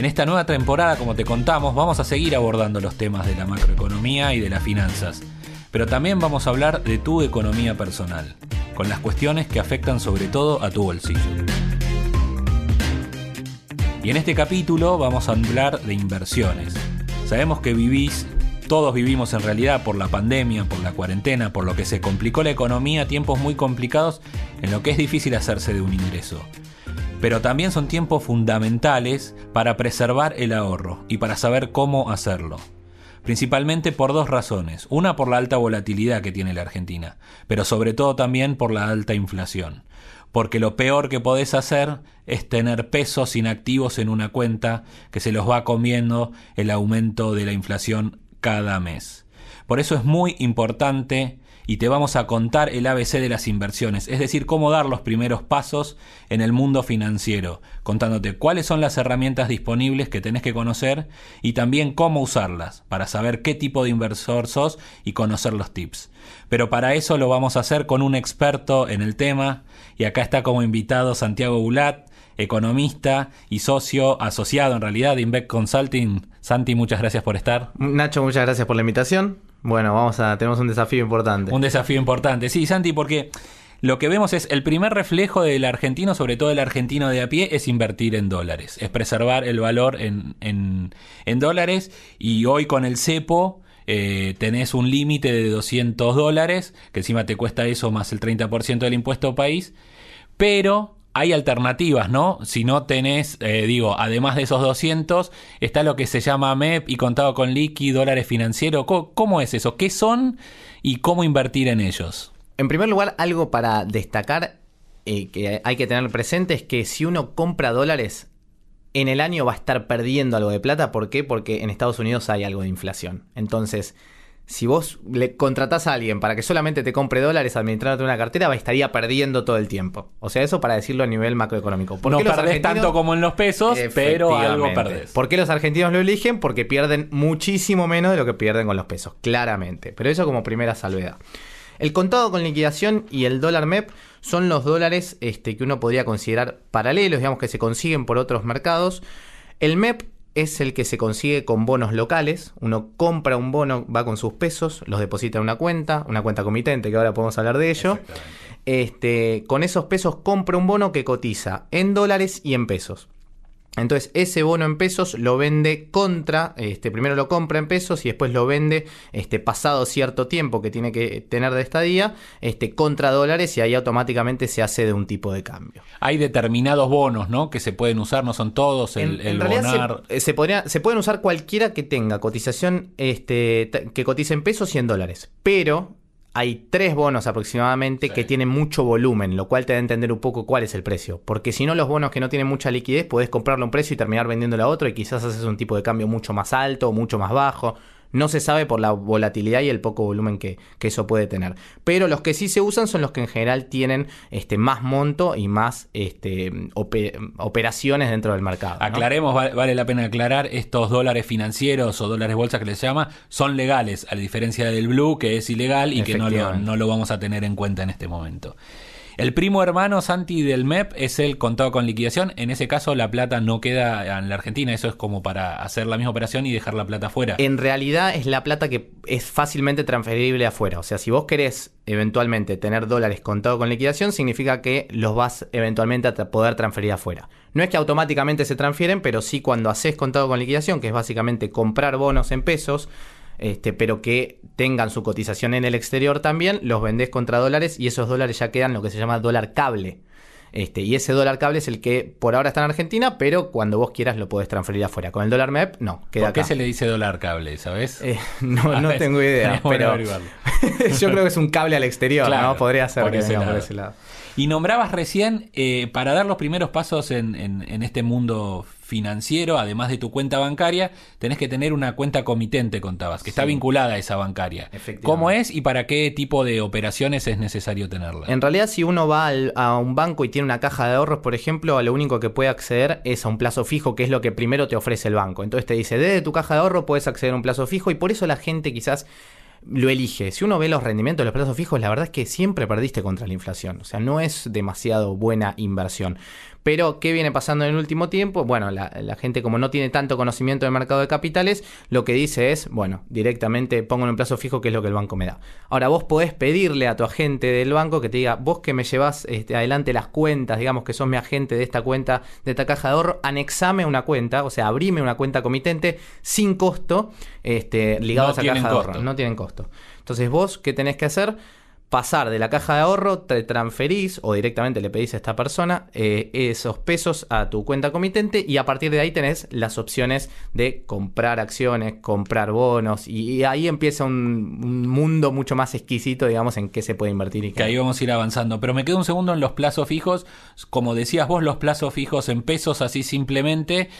En esta nueva temporada, como te contamos, vamos a seguir abordando los temas de la macroeconomía y de las finanzas, pero también vamos a hablar de tu economía personal, con las cuestiones que afectan sobre todo a tu bolsillo. Y en este capítulo vamos a hablar de inversiones. Sabemos que vivís, todos vivimos en realidad por la pandemia, por la cuarentena, por lo que se complicó la economía, tiempos muy complicados en lo que es difícil hacerse de un ingreso pero también son tiempos fundamentales para preservar el ahorro y para saber cómo hacerlo. Principalmente por dos razones. Una por la alta volatilidad que tiene la Argentina, pero sobre todo también por la alta inflación. Porque lo peor que podés hacer es tener pesos inactivos en una cuenta que se los va comiendo el aumento de la inflación cada mes. Por eso es muy importante y te vamos a contar el ABC de las inversiones, es decir, cómo dar los primeros pasos en el mundo financiero, contándote cuáles son las herramientas disponibles que tenés que conocer y también cómo usarlas para saber qué tipo de inversor sos y conocer los tips. Pero para eso lo vamos a hacer con un experto en el tema y acá está como invitado Santiago Bulat, economista y socio asociado en realidad de Invec Consulting. Santi, muchas gracias por estar. Nacho, muchas gracias por la invitación. Bueno, vamos a, tenemos un desafío importante. Un desafío importante, sí, Santi, porque lo que vemos es el primer reflejo del argentino, sobre todo el argentino de a pie, es invertir en dólares, es preservar el valor en, en, en dólares y hoy con el cepo eh, tenés un límite de 200 dólares, que encima te cuesta eso más el 30% del impuesto país, pero hay alternativas, ¿no? Si no tenés, eh, digo, además de esos 200, está lo que se llama MEP y contado con liqui, dólares financieros. ¿Cómo, es eso? ¿Qué son y cómo invertir en ellos? En primer lugar, algo para destacar eh, que hay que tener presente es que si uno compra dólares, en el año va a estar perdiendo algo de plata. ¿Por qué? Porque en Estados Unidos hay algo de inflación. Entonces, si vos le contratás a alguien para que solamente te compre dólares administrándote una cartera, estaría perdiendo todo el tiempo. O sea, eso para decirlo a nivel macroeconómico. ¿Por no perdés tanto como en los pesos, pero algo perdés. ¿Por qué los argentinos lo eligen? Porque pierden muchísimo menos de lo que pierden con los pesos, claramente. Pero eso como primera salvedad. El contado con liquidación y el dólar MEP son los dólares este, que uno podría considerar paralelos, digamos que se consiguen por otros mercados. El MEP es el que se consigue con bonos locales. Uno compra un bono, va con sus pesos, los deposita en una cuenta, una cuenta comitente, que ahora podemos hablar de ello. Este, con esos pesos compra un bono que cotiza en dólares y en pesos. Entonces ese bono en pesos lo vende contra, este, primero lo compra en pesos y después lo vende este, pasado cierto tiempo que tiene que tener de estadía este, contra dólares y ahí automáticamente se hace de un tipo de cambio. Hay determinados bonos ¿no? que se pueden usar, no son todos, el, en, bonar. Se, se, podría, se, pueden usar cualquiera que tenga cotización este, que cotice en pesos y en dólares, pero hay tres bonos aproximadamente que tienen mucho volumen, lo cual te da a entender un poco cuál es el precio. Porque si no, los bonos que no tienen mucha liquidez, puedes comprarlo a un precio y terminar vendiéndolo a otro y quizás haces un tipo de cambio mucho más alto o mucho más bajo. No se sabe por la volatilidad y el poco volumen que, eso puede tener. Pero los que sí se usan son los que en general tienen este, más monto y más este, operaciones dentro del mercado. Aclaremos, vale, la pena aclarar, estos dólares financieros o dólares bolsa que les llama son legales, a diferencia del blue que es ilegal y que no no lo vamos a tener en cuenta en este momento. El primo hermano Santi del MEP es el contado con liquidación. En ese caso, la plata no queda en la Argentina. Eso es como para hacer la misma operación y dejar la plata afuera. En realidad, es la plata que es fácilmente transferible afuera. O sea, si vos querés eventualmente tener dólares contado con liquidación, significa que los vas eventualmente a poder transferir afuera. No es que automáticamente se transfieren, pero sí cuando haces contado con liquidación, que es básicamente comprar bonos en pesos este, pero que tengan su cotización en el exterior también, los vendés contra dólares y esos dólares ya quedan lo que se llama dólar cable. Este, y ese dólar cable es el que por ahora está en Argentina, pero cuando vos quieras lo podés transferir afuera. Con el dólar MEP, no, queda ¿Por qué se le dice dólar cable, sabes? Eh, no, no tengo idea, pero yo creo que es un cable al exterior, ¿no? Podría ser por ese lado. Y nombrabas recién, eh, para dar los primeros pasos en, en- en este mundo financiero, además de tu cuenta bancaria, tenés que tener una cuenta comitente, contabas, que está vinculada a esa bancaria. ¿Cómo es y para qué tipo de operaciones es necesario tenerla? En realidad, si uno va al- a un banco y tiene una caja de ahorros, por ejemplo, a lo único que puede acceder es a un plazo fijo, que es lo que primero te ofrece el banco. Entonces te dice, desde tu caja de ahorro puedes acceder a un plazo fijo y por eso la gente quizás lo elige. Si uno ve los rendimientos de los plazos fijos, la verdad es que siempre perdiste contra la inflación. O sea, no es demasiado buena inversión. Pero, ¿qué viene pasando en el último tiempo? Bueno, la, la gente como no tiene tanto conocimiento del mercado de capitales, lo que dice es, bueno, directamente pongo en un plazo fijo que es lo que el banco me da. Ahora, vos podés pedirle a tu agente del banco que te diga, vos que me llevas este, adelante las cuentas, digamos que sos mi agente de esta cuenta, de esta caja de ahorro, anexame una cuenta, o sea, abrime una cuenta comitente sin costo, este, ligado No a esa caja de costo. ahorro. No tienen costo. Entonces, vos, ¿qué tenés que hacer? Pasar de la caja de ahorro, te transferís o directamente le pedís a esta persona eh, esos pesos a tu cuenta comitente y a partir de ahí tenés las opciones de comprar acciones, comprar bonos y, y ahí empieza un, un mundo mucho más exquisito, digamos, en qué se puede invertir y Que qué. ahí vamos a ir avanzando. Pero me quedo un segundo en los plazos fijos. Como decías vos, los plazos fijos en pesos, así simplemente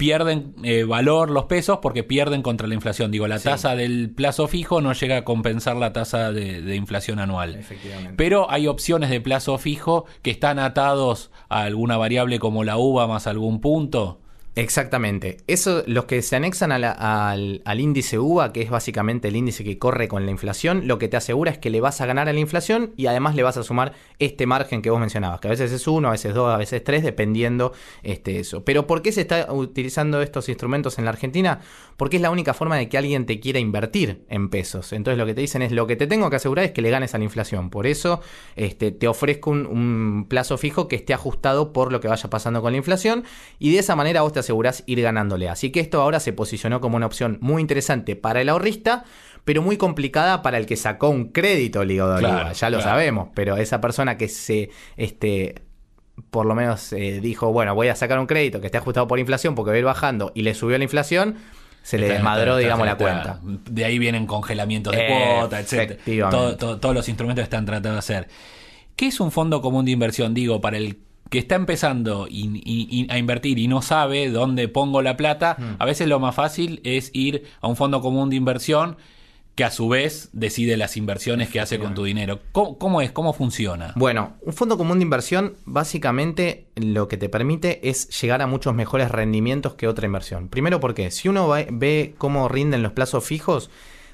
pierden eh, valor los pesos porque pierden contra la inflación. Digo, la Sí. tasa del plazo fijo no llega a compensar la tasa de, de inflación anual. Efectivamente. Pero hay opciones de plazo fijo que están atados a alguna variable como la uva más algún punto. Exactamente. Eso, los que se anexan al, al índice UVA, que es básicamente el índice que corre con la inflación, lo que te asegura es que le vas a ganar a la inflación y además le vas a sumar este margen que vos mencionabas, que a veces es uno, a veces dos, a veces tres, dependiendo este, eso. Pero ¿por qué se está utilizando estos instrumentos en la Argentina? Porque es la única forma de que alguien te quiera invertir en pesos. Entonces lo que te dicen es, lo que te tengo que asegurar es que le ganes a la inflación. Por eso este, te ofrezco un, un plazo fijo que esté ajustado por lo que vaya pasando con la inflación y de esa manera vos te asegurás ir ganándole. Así que esto ahora se posicionó como una opción muy interesante para el ahorrista, pero muy complicada para el que sacó un crédito ligado Claro, IVA. Ya lo claro. sabemos, pero esa persona que se... Este, por lo menos eh, dijo, bueno, voy a sacar un crédito que esté ajustado por inflación porque va a ir bajando y le subió la inflación, se le Está- desmadró, está- digamos, la cuenta. De ahí vienen congelamientos de cuota, etc. todos los instrumentos están tratando de hacer. ¿Qué es un fondo común de inversión? Digo, para el que está empezando a invertir y no sabe dónde pongo la plata, Hmm. a veces lo más fácil es ir a un fondo común de inversión que a su vez decide las inversiones que hace con tu dinero. ¿Cómo, cómo es? ¿Cómo funciona? Bueno, un fondo común de inversión básicamente lo que te permite es llegar a muchos mejores rendimientos que otra inversión. Primero porque si uno ve cómo rinden los plazos fijos,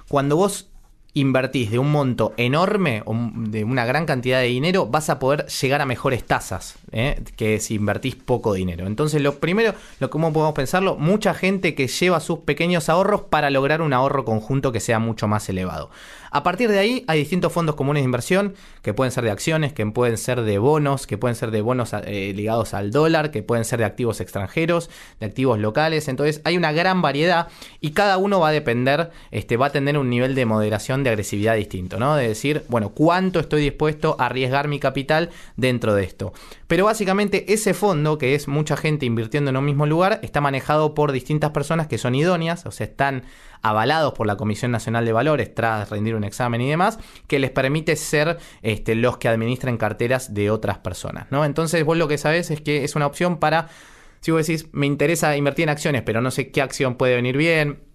cuando vos invertís de un monto enorme o de una gran cantidad de dinero, vas a poder llegar a mejores tasas ¿eh? que si invertís poco dinero. Entonces, lo primero, lo cómo podemos pensarlo, mucha gente que lleva sus pequeños ahorros para lograr un ahorro conjunto que sea mucho más elevado. A partir de ahí hay distintos fondos comunes de inversión que pueden ser de acciones, que pueden ser de bonos, que pueden ser de bonos eh, ligados al dólar, que pueden ser de activos extranjeros, de activos locales. Entonces hay una gran variedad y cada uno va a depender, este, va a tener un nivel de moderación de agresividad distinto, ¿no? De decir, bueno, cuánto estoy dispuesto a arriesgar mi capital dentro de esto. Básicamente ese fondo, que es mucha gente invirtiendo en un mismo lugar, está manejado por distintas personas que son idóneas, o sea, están avalados por la Comisión Nacional de Valores tras rendir un examen y demás, que les permite ser este, los que administran carteras de otras personas, ¿no? Entonces vos lo que sabés es que es una opción para, si vos decís, me interesa invertir en acciones, pero no sé qué acción puede venir bien,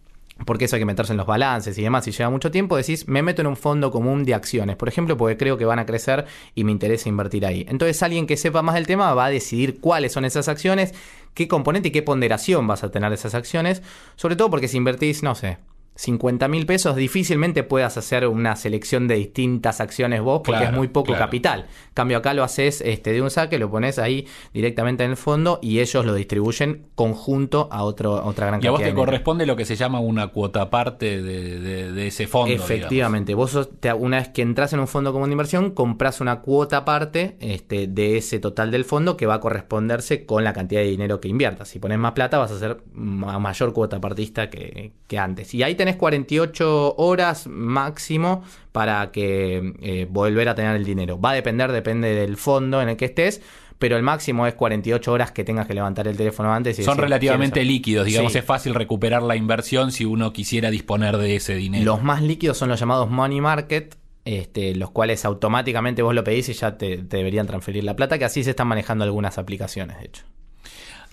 porque eso hay que meterse en los balances y demás, y lleva mucho tiempo, decís, me meto en un fondo común de acciones, por ejemplo, porque creo que van a crecer y me interesa invertir ahí. Entonces alguien que sepa más del tema va a decidir cuáles son esas acciones, qué componente y qué ponderación vas a tener de esas acciones, sobre todo porque si invertís, no sé, 50 mil pesos, difícilmente puedas hacer una selección de distintas acciones vos porque Claro, es muy poco claro. capital. Cambio acá lo haces este, de un saque, lo pones ahí directamente en el fondo y ellos lo distribuyen conjunto a otro, a otra gran Y a vos cantidad te corresponde lo que se llama una cuota parte de, de- de ese fondo. digamos. Efectivamente, vos sos- te- una vez que entras en un fondo común de inversión, compras una cuota aparte este, de ese total del fondo que va a corresponderse con la cantidad de dinero que inviertas. Si pones más plata, vas a ma- mayor cuota partista que, que antes. Y ahí tenés 48 horas máximo para que eh, volver a tener el dinero. Va a depender, depende del fondo en el que estés. Pero el máximo es 48 horas que tengas que levantar el teléfono antes. Y Son decir, relativamente "Quiero- líquidos, digamos, Sí. es fácil recuperar la inversión si uno quisiera disponer de ese dinero. Los más líquidos son los llamados money market, este, los cuales automáticamente vos lo pedís y ya te, te deberían transferir la plata, que así se están manejando algunas aplicaciones, de hecho.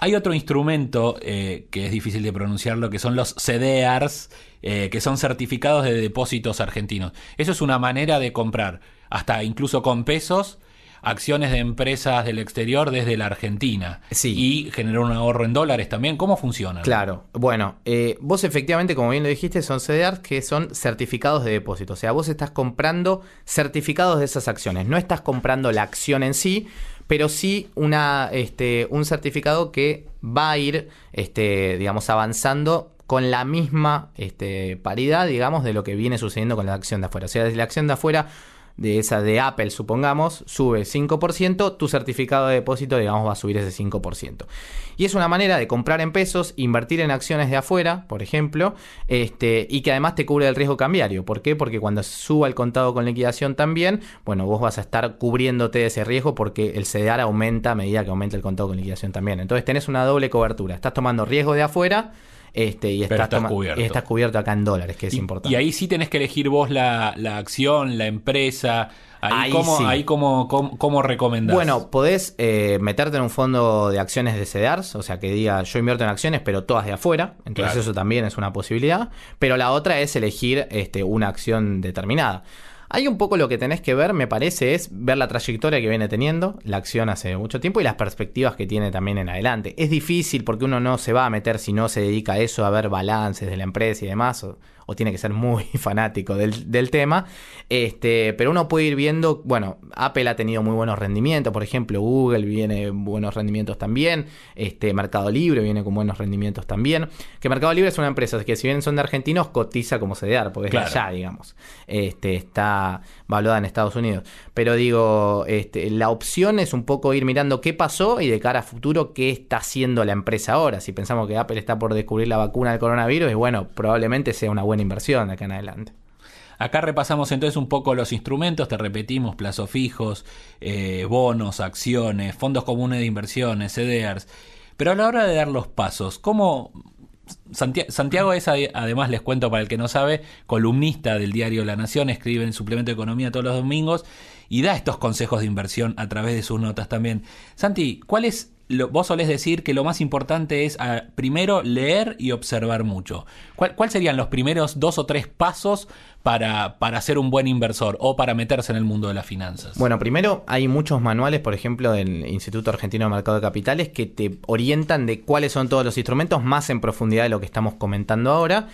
Hay otro instrumento eh, que es difícil de pronunciarlo, que son los CDRs, eh, que son certificados de depósitos argentinos. Eso es una manera de comprar, hasta incluso con pesos, acciones de empresas del exterior desde la Argentina. Sí. Y generar un ahorro en dólares también. ¿Cómo funciona? Claro. Bueno, eh, vos efectivamente, como bien lo dijiste, son CDRs que son certificados de depósito. O sea, vos estás comprando certificados de esas acciones. No estás comprando la acción en sí, pero sí una, este, un certificado que va a ir, este, digamos, avanzando con la misma este, paridad, digamos, de lo que viene sucediendo con la acción de afuera. O sea, desde la acción de afuera de esa de Apple, supongamos, sube 5%, tu certificado de depósito, digamos, va a subir ese 5%. Y es una manera de comprar en pesos, invertir en acciones de afuera, por ejemplo, este, y que además te cubre el riesgo cambiario. ¿Por qué? Porque cuando suba el contado con liquidación también, bueno, vos vas a estar cubriéndote de ese riesgo porque el CDR aumenta a medida que aumenta el contado con liquidación también. Entonces tenés una doble cobertura. Estás tomando riesgo de afuera este, y estás, estás cubierto. y estás cubierto acá en dólares, que es Y- importante. Y ahí sí tenés que elegir vos la, la acción, la empresa. Ahí, Ahí cómo, sí. ahí cómo, cómo, cómo recomendás. Bueno, podés eh, meterte en un fondo de acciones de CDRs, o sea que diga yo invierto en acciones, pero todas de afuera. Entonces Claro. eso también es una posibilidad. Pero la otra es elegir este, una acción determinada. Hay un poco lo que tenés que ver, me parece, es ver la trayectoria que viene teniendo la acción hace mucho tiempo y las perspectivas que tiene también en adelante. Es difícil porque uno no se va a meter si no se dedica a eso, a ver balances de la empresa y demás, o tiene que ser muy fanático del, del tema. Este, pero uno puede ir viendo, bueno, Apple ha tenido muy buenos rendimientos, por ejemplo, Google viene buenos rendimientos también, este, Mercado Libre viene con buenos rendimientos también. Que Mercado Libre es una empresa que si bien son de argentinos, cotiza como CDR, porque es de allá, digamos. Este, está valuada en Estados Unidos. Pero digo, este, la opción es un poco ir mirando qué pasó y de cara a futuro qué está haciendo la empresa ahora. Si pensamos que Apple está por descubrir la vacuna del coronavirus, bueno, probablemente sea una buena inversión de acá en adelante. Acá repasamos entonces un poco los instrumentos, te repetimos, plazos fijos, eh, bonos, acciones, fondos comunes de inversiones, CDRs. Pero a la hora de dar los pasos, ¿cómo... Santia- Santiago es, ade- además les cuento para el que no sabe, columnista del diario La Nación, escribe en Suplemento de Economía todos los domingos y da estos consejos de inversión a través de sus notas también. Santi, ¿cuál es lo- vos solés decir que lo más importante es ah, primero leer y observar mucho. ¿Cuál, cuál serían los primeros dos o tres pasos para, para ser un buen inversor o para meterse en el mundo de las finanzas? Bueno, primero hay muchos manuales, por ejemplo, del Instituto Argentino de Mercado de Capitales, que te orientan de cuáles son todos los instrumentos más en profundidad de lo que estamos comentando ahora.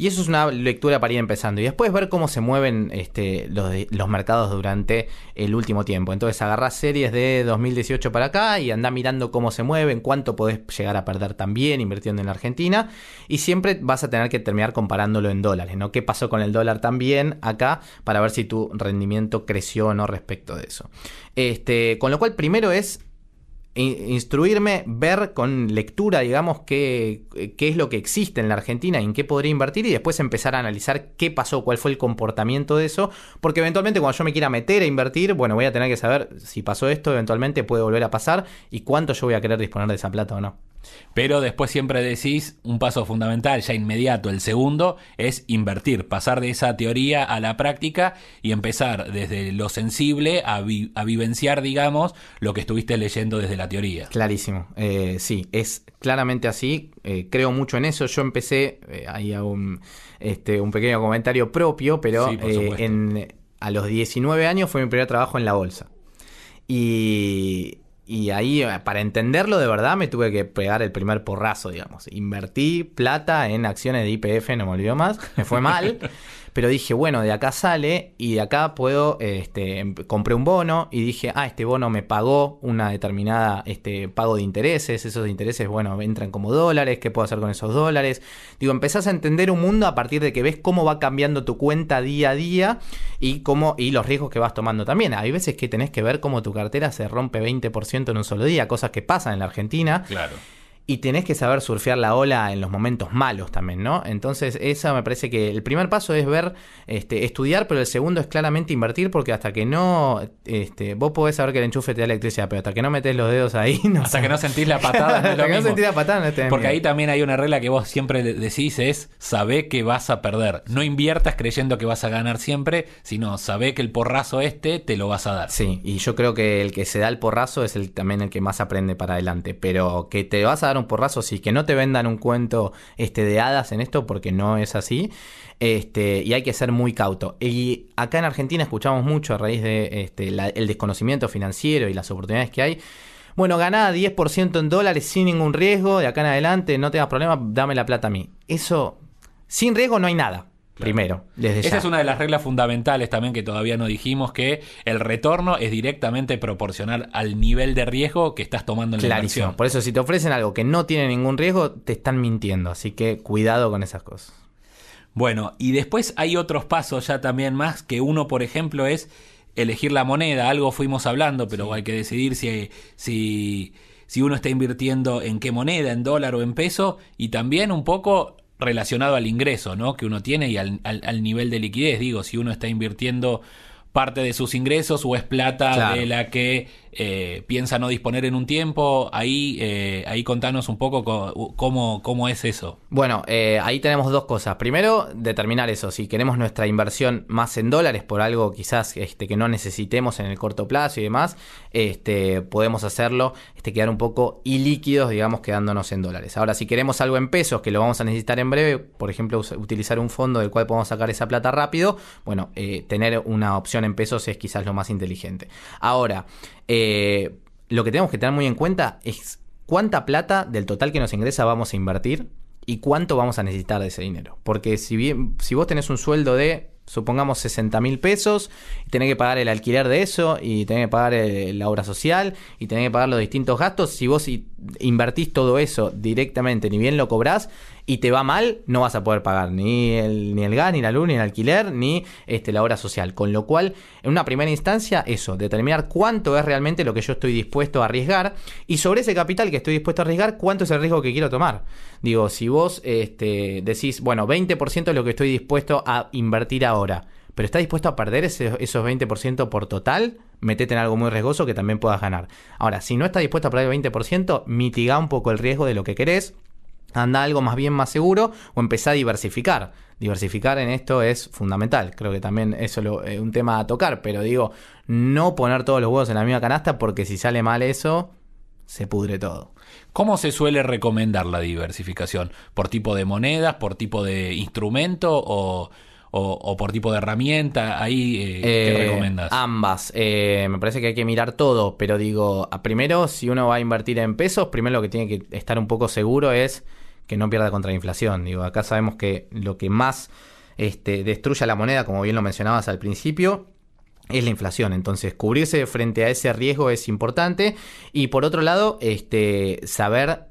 Y eso es una lectura para ir empezando. Y después ver cómo se mueven este, los, los mercados durante el último tiempo. Entonces agarrás series de 2018 para acá y andá mirando cómo se mueven, cuánto podés llegar a perder también invirtiendo en la Argentina. Y siempre vas a tener que terminar comparándolo en dólares, ¿no? ¿Qué pasó con el dólar también acá para ver si tu rendimiento creció o no respecto de eso? Este, con lo cual, primero es instruirme, ver con lectura, digamos, qué, qué es lo que existe en la Argentina y en qué podría invertir y después empezar a analizar qué pasó, cuál fue el comportamiento de eso, porque eventualmente cuando yo me quiera meter a invertir, bueno, voy a tener que saber si pasó esto, eventualmente puede volver a pasar y cuánto yo voy a querer disponer de esa plata o no. Pero después siempre decís un paso fundamental, ya inmediato, el segundo, es invertir, pasar de esa teoría a la práctica y empezar desde lo sensible a, vi- a vivenciar, digamos, lo que estuviste leyendo desde la teoría. Clarísimo, eh, sí, es claramente así, eh, creo mucho en eso, yo empecé, eh, ahí hago un, este, un pequeño comentario propio, pero Sí, eh, en, a los 19 años fue mi primer trabajo en la bolsa. Y, y ahí, eh, para entenderlo de verdad, me tuve que pegar el primer porrazo, digamos. Invertí plata en acciones de IPF, no me olvido más, me fue mal. Pero dije, bueno, de acá sale y de acá puedo, este, em- compré un bono y dije, ah, este bono me pagó una determinada este, pago de intereses, esos intereses, bueno, entran como dólares, ¿qué puedo hacer con esos dólares? Digo, empezás a entender un mundo a partir de que ves cómo va cambiando tu cuenta día a día y cómo, y los riesgos que vas tomando también. Hay veces que tenés que ver cómo tu cartera se rompe 20% en un solo día, cosas que pasan en la Argentina. Claro. Y tenés que saber surfear la ola en los momentos malos también, ¿no? Entonces, eso me parece que el primer paso es ver, este, estudiar, pero el segundo es claramente invertir, porque hasta que no, este, vos podés saber que el enchufe te da electricidad, pero hasta que no metes los dedos ahí, no Hasta que no sentís la patada. hasta lo que no sentís la patada, no Porque miedo. ahí también hay una regla que vos siempre de- decís es sabé que vas a perder. No inviertas creyendo que vas a ganar siempre, sino sabé que el porrazo este te lo vas a dar. Sí, y yo creo que el que se da el porrazo es el también el que más aprende para adelante. Pero que te vas a dar un porrazo, sí, que no te vendan un cuento este, de hadas en esto, porque no es así. Este, y hay que ser muy cauto. Y acá en Argentina escuchamos mucho a raíz de este, desconocimiento financiero y las oportunidades que hay. Bueno, ganá 10% en dólares sin ningún riesgo, de acá en adelante, no tengas problema, dame la plata a mí. Eso, sin riesgo no hay nada. Primero, desde Esa ya. es una de las reglas fundamentales también que todavía no dijimos, que el retorno es directamente proporcional al nivel de riesgo que estás tomando en la inversión. Por eso, si te ofrecen algo que no tiene ningún riesgo, te están mintiendo. Así que cuidado con esas cosas. Bueno, y después hay otros pasos ya también más, que uno, por ejemplo, es elegir la moneda. Algo fuimos hablando, pero hay que decidir si, si, si uno está invirtiendo en qué moneda, en dólar o en peso, y también un poco relacionado al ingreso ¿no? que uno tiene y al, al- al nivel de liquidez. Digo, si uno está invirtiendo parte de sus ingresos o es plata Claro. de la que eh, piensa no disponer en un tiempo, ahí, eh, ahí contanos un poco co- cómo, cómo es eso. Bueno, eh, ahí tenemos dos cosas. Primero, determinar eso. Si queremos nuestra inversión más en dólares por algo quizás este, que no necesitemos en el corto plazo y demás, este, podemos hacerlo, este, quedar un poco ilíquidos, digamos, quedándonos en dólares. Ahora, si queremos algo en pesos, que lo vamos a necesitar en breve, por ejemplo, utilizar un fondo del cual podemos sacar esa plata rápido, bueno, tener una opción en pesos es quizás lo más inteligente. Ahora, lo que tenemos que tener muy en cuenta es cuánta plata del total que nos ingresa vamos a invertir y cuánto vamos a necesitar de ese dinero. Porque si bien, si vos tenés un sueldo de, supongamos, 60 mil pesos, y tenés que pagar el alquiler de eso, y tenés que pagar el- la obra social, y tenés que pagar los distintos gastos, si vos invertís todo eso directamente, ni bien lo cobrás, y te va mal, no vas a poder pagar ni el, ni el gas, ni la luz, ni el alquiler, ni este, la obra social. Con lo cual, en una primera instancia, eso, determinar cuánto es realmente lo que yo estoy dispuesto a arriesgar y sobre ese capital que estoy dispuesto a arriesgar, cuánto es el riesgo que quiero tomar. Digo, si vos este, decís, bueno, 20% es lo que estoy dispuesto a invertir ahora, pero estás dispuesto a perder ese- esos 20% por total, metete en algo muy riesgoso que también puedas ganar. Ahora, si no estás dispuesto a perder el 20%, mitiga un poco el riesgo de lo que querés anda algo más bien más seguro o empezá a diversificar. Diversificar en esto es fundamental. Creo que también eso es un tema a tocar, pero digo, no poner todos los huevos en la misma canasta porque si sale mal eso, se pudre todo. ¿Cómo se suele recomendar la diversificación? ¿Por tipo de monedas, por tipo de instrumento o, o- o por tipo de herramienta? Ahí, eh, ¿qué Eh, recomendas? Ambas. Eh, me parece que hay que mirar todo, pero digo, primero, si uno va a invertir en pesos, primero lo que tiene que estar un poco seguro es que no pierda contra la inflación. Digo, acá sabemos que lo que más este, destruye a la moneda, como bien lo mencionabas al principio, es la inflación. Entonces, cubrirse frente a ese riesgo es importante. Y por otro lado, este, saber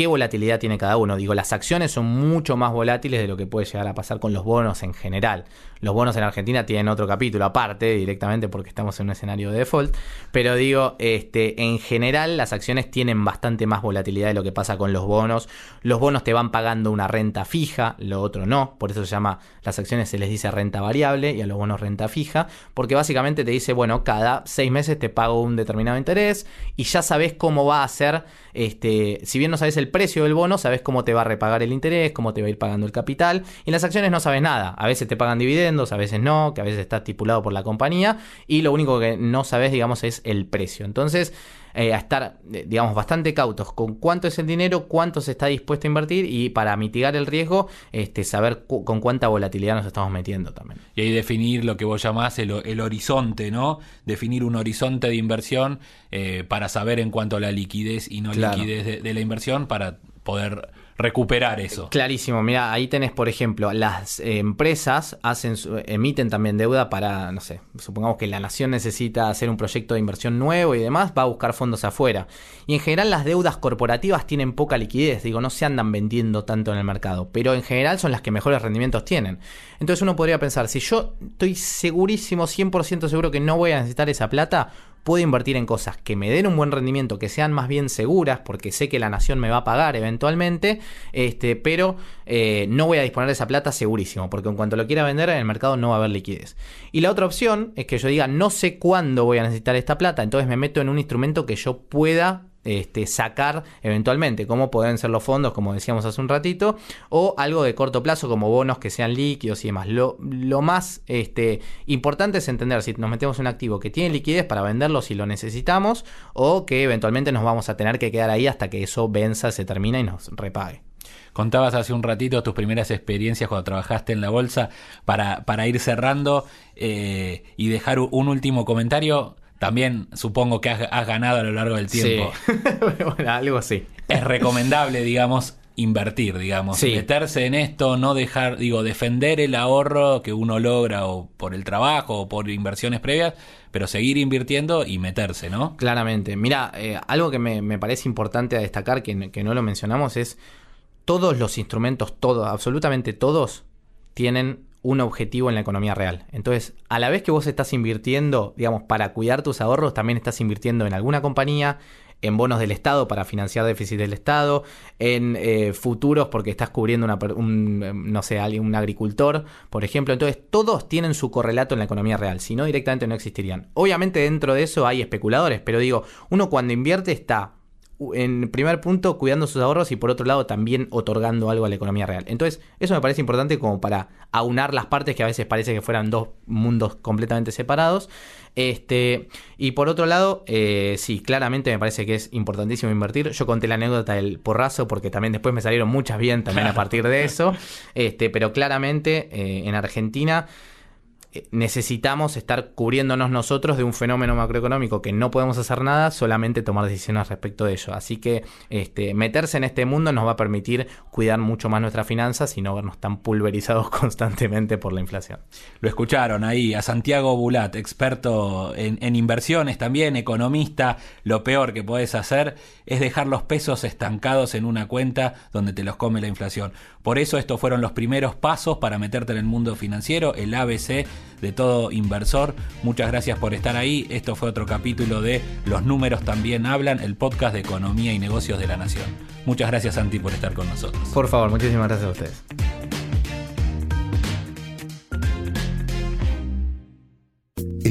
qué volatilidad tiene cada uno. Digo, las acciones son mucho más volátiles de lo que puede llegar a pasar con los bonos en general. Los bonos en Argentina tienen otro capítulo aparte, directamente porque estamos en un escenario de default. Pero digo, este, en general las acciones tienen bastante más volatilidad de lo que pasa con los bonos. Los bonos te van pagando una renta fija, lo otro no. Por eso se llama, las acciones se les dice renta variable y a los bonos renta fija. Porque básicamente te dice, bueno, cada seis meses te pago un determinado interés y ya sabes cómo va a ser, este, si bien no sabes el precio del bono, sabes cómo te va a repagar el interés, cómo te va a ir pagando el capital. Y en las acciones no sabes nada. A veces te pagan dividendos, a veces no, que a veces está estipulado por la compañía. Y lo único que no sabes, digamos, es el precio. Entonces, eh, a estar, eh, digamos, bastante cautos con cuánto es el dinero, cuánto se está dispuesto a invertir y para mitigar el riesgo, este, saber cu- con cuánta volatilidad nos estamos metiendo también. Y ahí definir lo que vos llamás el, el horizonte, ¿no? Definir un horizonte de inversión eh, para saber en cuanto a la liquidez y no Claro. liquidez de, de la inversión para poder recuperar eso. Clarísimo, mira, ahí tenés, por ejemplo, las empresas hacen emiten también deuda para, no sé, supongamos que la nación necesita hacer un proyecto de inversión nuevo y demás, va a buscar fondos afuera. Y en general las deudas corporativas tienen poca liquidez, digo, no se andan vendiendo tanto en el mercado, pero en general son las que mejores rendimientos tienen. Entonces uno podría pensar, si yo estoy segurísimo, 100% seguro que no voy a necesitar esa plata, puedo invertir en cosas que me den un buen rendimiento, que sean más bien seguras, porque sé que la nación me va a pagar eventualmente, este, pero eh, no voy a disponer de esa plata segurísimo, porque en cuanto lo quiera vender en el mercado no va a haber liquidez. Y la otra opción es que yo diga, no sé cuándo voy a necesitar esta plata, entonces me meto en un instrumento que yo pueda este, sacar eventualmente, como pueden ser los fondos, como decíamos hace un ratito, o algo de corto plazo, como bonos que sean líquidos y demás. Lo, lo más este, importante es entender si nos metemos en un activo que tiene liquidez para venderlo si lo necesitamos, o que eventualmente nos vamos a tener que quedar ahí hasta que eso venza, se termina y nos repague. Contabas hace un ratito tus primeras experiencias cuando trabajaste en la bolsa para, para ir cerrando eh, y dejar un último comentario también supongo que has, ganado a lo largo del tiempo. Sí. bueno, algo así. Es recomendable, digamos, invertir, digamos, meterse en esto, no dejar, digo, defender el ahorro que uno logra o por el trabajo o por inversiones previas, pero seguir invirtiendo y meterse, ¿no? Claramente. Mira, eh, algo que me, parece importante a destacar, que, que no lo mencionamos, es todos los instrumentos, todos, absolutamente todos, tienen un objetivo en la economía real. Entonces, a la vez que vos estás invirtiendo, digamos, para cuidar tus ahorros, también estás invirtiendo en alguna compañía, en bonos del Estado para financiar déficit del Estado, en eh, futuros porque estás cubriendo una, un, no sé, un agricultor, por ejemplo. Entonces, todos tienen su correlato en la economía real, si no directamente no existirían. Obviamente dentro de eso hay especuladores, pero digo, uno cuando invierte está en primer punto cuidando sus ahorros y por otro lado también otorgando algo a la economía real. Entonces, eso me parece importante como para aunar las partes que a veces parece que fueran dos mundos completamente separados. Este, y por otro lado, eh, sí, claramente me parece que es importantísimo invertir. Yo conté la anécdota del porrazo porque también después me salieron muchas bien también a partir de eso. Este, pero claramente eh, en Argentina necesitamos estar cubriéndonos nosotros de un fenómeno macroeconómico que no podemos hacer nada, solamente tomar decisiones respecto de ello. Así que este, meterse en este mundo nos va a permitir cuidar mucho más nuestras finanzas y no vernos tan pulverizados constantemente por la inflación. Lo escucharon ahí a Santiago Bulat, experto en, en inversiones también, economista. Lo peor que puedes hacer es dejar los pesos estancados en una cuenta donde te los come la inflación. Por eso estos fueron los primeros pasos para meterte en el mundo financiero, el ABC de todo inversor. Muchas gracias por estar ahí. Esto fue otro capítulo de Los números también hablan, el podcast de economía y negocios de la nación. Muchas gracias Santi por estar con nosotros. Por favor, muchísimas gracias a ustedes.